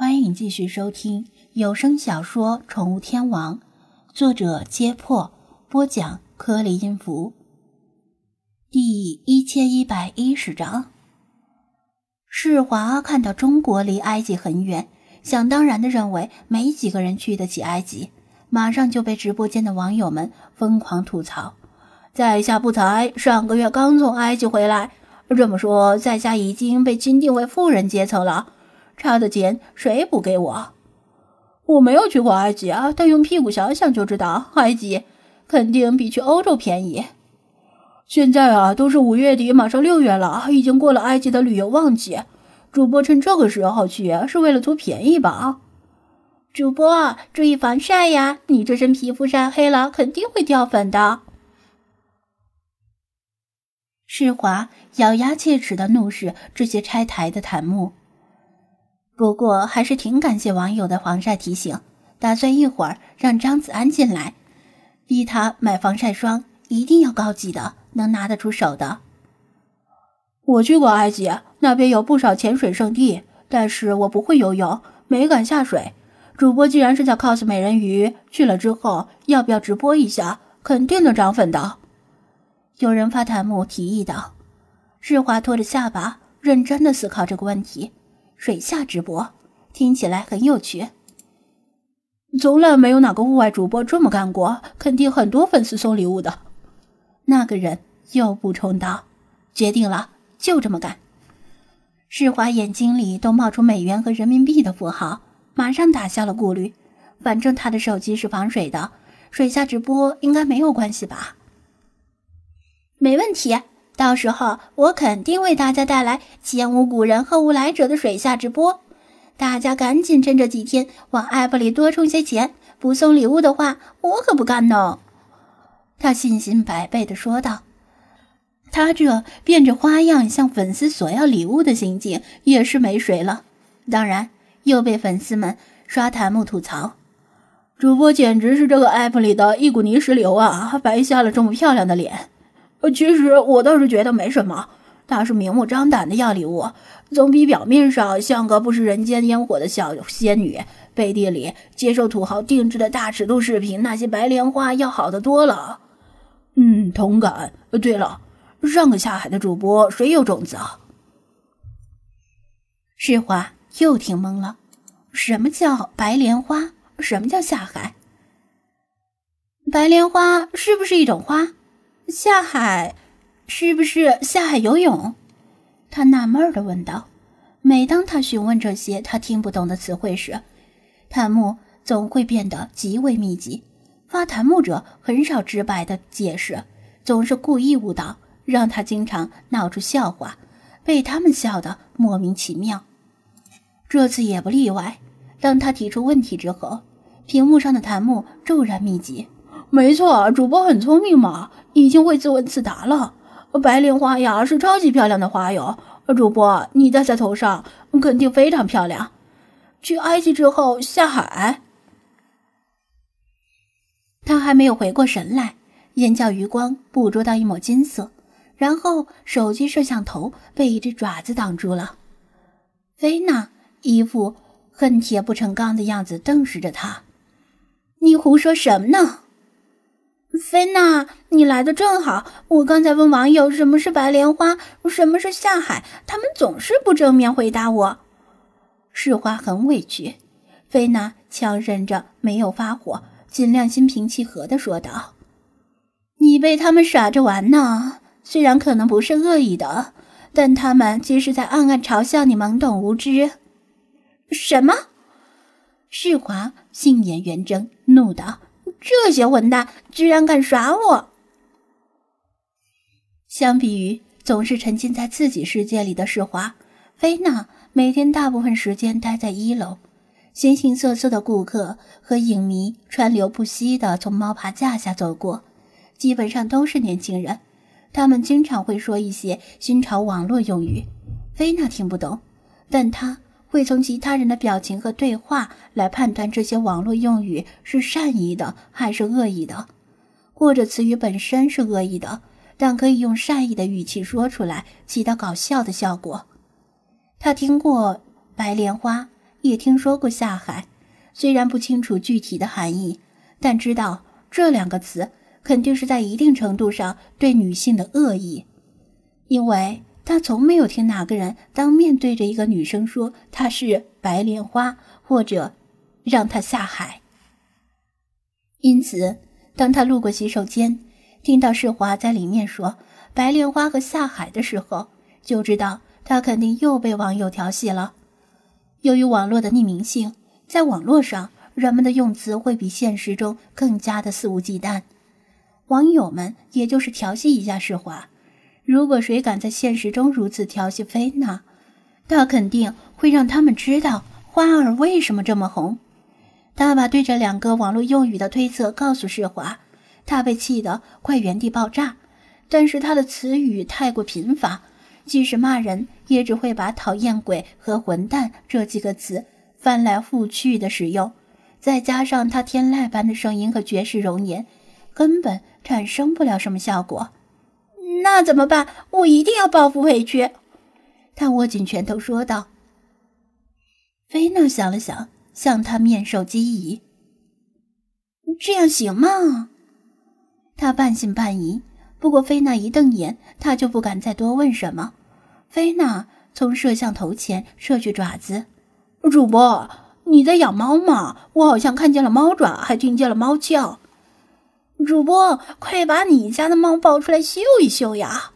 欢迎继续收听有声小说《宠物天王》，作者：揭破，播讲：颗粒音符。第一千一百一十章。世华看到中国离埃及很远，想当然的认为没几个人去得起埃及，马上就被直播间的网友们疯狂吐槽：“在下不才，上个月刚从埃及回来，这么说，在下已经被钦定为富人阶层了。”差的钱谁补给我？我没有去过埃及啊，但用屁股想想就知道，埃及肯定比去欧洲便宜。现在啊，都是五月底，马上六月了，已经过了埃及的旅游旺季。主播趁这个时候去，是为了图便宜吧？主播注意防晒呀，你这身皮肤晒黑了，肯定会掉粉的。世华咬牙切齿的怒视这些拆台的檀木。不过还是挺感谢网友的防晒提醒，打算一会儿让张子安进来，逼他买防晒霜，一定要高级的，能拿得出手的。我去过埃及，那边有不少潜水圣地，但是我不会游泳，没敢下水。主播既然是在 cos 美人鱼，去了之后要不要直播一下？肯定能涨粉的。有人发弹幕提议道。日华拖着下巴，认真的思考这个问题。水下直播听起来很有趣，从来没有哪个户外主播这么干过，肯定很多粉丝送礼物的。那个人又补充道：“决定了，就这么干。”世华眼睛里都冒出美元和人民币的符号，马上打消了顾虑。反正他的手机是防水的，水下直播应该没有关系吧？没问题。到时候我肯定为大家带来前无古人后无来者的水下直播，大家赶紧趁这几天往 app 里多充些钱，不送礼物的话我可不干呢。他信心百倍地说道。他这变着花样向粉丝索要礼物的行径也是没谁了，当然又被粉丝们刷弹幕吐槽，主播简直是这个 app 里的一股泥石流啊，白瞎了这么漂亮的脸。呃，其实我倒是觉得没什么。他是明目张胆的要礼物，总比表面上像个不食人间烟火的小仙女，背地里接受土豪定制的大尺度视频那些白莲花要好的多了。嗯，同感。对了，上个下海的主播谁有种子啊？世华又听懵了，什么叫白莲花？什么叫下海？白莲花是不是一种花？下海，是不是下海游泳？他纳闷的问道。每当他询问这些他听不懂的词汇时，弹幕总会变得极为密集。发弹幕者很少直白的解释，总是故意误导，让他经常闹出笑话，被他们笑得莫名其妙。这次也不例外。当他提出问题之后，屏幕上的弹幕骤然密集。没错，主播很聪明嘛，已经会自问自答了。白莲花呀，是超级漂亮的花哟。主播，你戴在头上肯定非常漂亮。去埃及之后下海，他还没有回过神来，眼角余光捕捉到一抹金色，然后手机摄像头被一只爪子挡住了。菲娜一副恨铁不成钢的样子，瞪视着他：“你胡说什么呢？”菲娜，你来的正好。我刚才问网友什么是白莲花，什么是下海，他们总是不正面回答我。世华很委屈，菲娜强忍着没有发火，尽量心平气和的说道：“你被他们耍着玩呢，虽然可能不是恶意的，但他们其实在暗暗嘲笑你懵懂无知。”什么？世华杏眼圆睁，怒道。这些混蛋居然敢耍我！相比于总是沉浸在自己世界里的世华，菲娜每天大部分时间待在一楼，形形色色的顾客和影迷川流不息的从猫爬架下走过，基本上都是年轻人，他们经常会说一些新潮网络用语，菲娜听不懂，但她。会从其他人的表情和对话来判断这些网络用语是善意的还是恶意的，或者词语本身是恶意的，但可以用善意的语气说出来，起到搞笑的效果。他听过“白莲花”“也听说过下海，虽然不清楚具体的含义，但知道这两个词肯定是在一定程度上对女性的恶意，因为他从没有听哪个人当面对着一个女生说她是白莲花，或者让她下海。因此，当他路过洗手间，听到世华在里面说“白莲花”和“下海”的时候，就知道他肯定又被网友调戏了。由于网络的匿名性，在网络上人们的用词会比现实中更加的肆无忌惮。网友们也就是调戏一下世华，如果谁敢在现实中如此调戏菲娜，那肯定会让他们知道花儿为什么这么红。他把对这两个网络用语的推测告诉世华，他被气得快原地爆炸。但是他的词语太过贫乏。即使骂人，也只会把“讨厌鬼”和“混蛋”这几个词翻来覆去的使用，再加上他天籁般的声音和绝世容颜，根本产生不了什么效果。那怎么办？我一定要报复回去！他握紧拳头说道。菲娜想了想，向他面授机宜：“这样行吗？”他半信半疑。不过菲娜一瞪眼，他就不敢再多问什么。菲娜从摄像头前射去爪子，主播，你在养猫吗？我好像看见了猫爪，还听见了猫叫。主播，快把你家的猫抱出来秀一秀呀！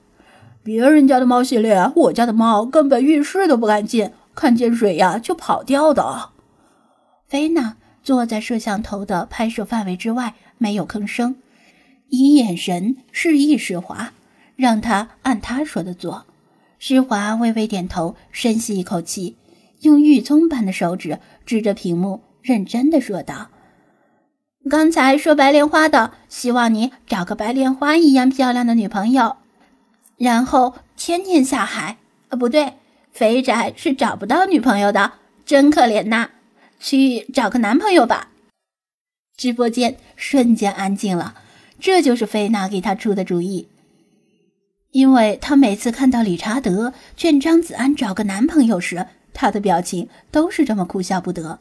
别人家的猫系列，我家的猫根本浴室都不敢进，看见水呀就跑掉的。菲娜坐在摄像头的拍摄范围之外，没有吭声，以眼神示意施华，让他按他说的做。施华微微点头，深吸一口气，用玉葱般的手指指着屏幕，认真的说道：“刚才说白莲花的，希望你找个白莲花一样漂亮的女朋友，然后天天下海。呃，不对，肥宅是找不到女朋友的，真可怜呐！去找个男朋友吧。”直播间瞬间安静了，这就是菲娜给他出的主意。因为他每次看到理查德劝张子安找个男朋友时，他的表情都是这么哭笑不得。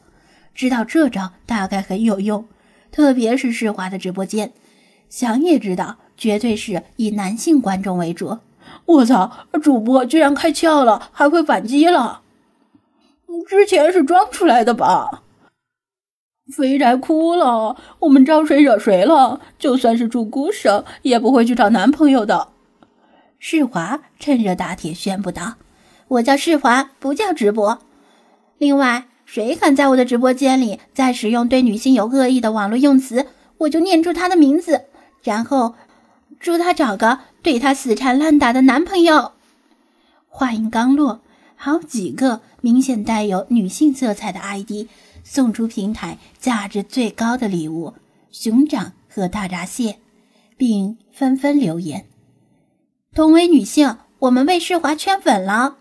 知道这招大概很有用，特别是世华的直播间，想也知道绝对是以男性观众为主。我操，主播居然开窍了，还会反击了！之前是装出来的吧？肥宅哭了，我们招谁惹谁了？就算是住孤生，也不会去找男朋友的。世华趁热打铁宣布道：“我叫世华，不叫直播。另外，谁敢在我的直播间里再使用对女性有恶意的网络用词，我就念出他的名字，然后祝他找个对他死缠烂打的男朋友。”话音刚落，好几个明显带有女性色彩的 ID 送出平台价值最高的礼物——熊掌和大闸蟹，并纷纷留言。同为女性，我们被世华圈粉了。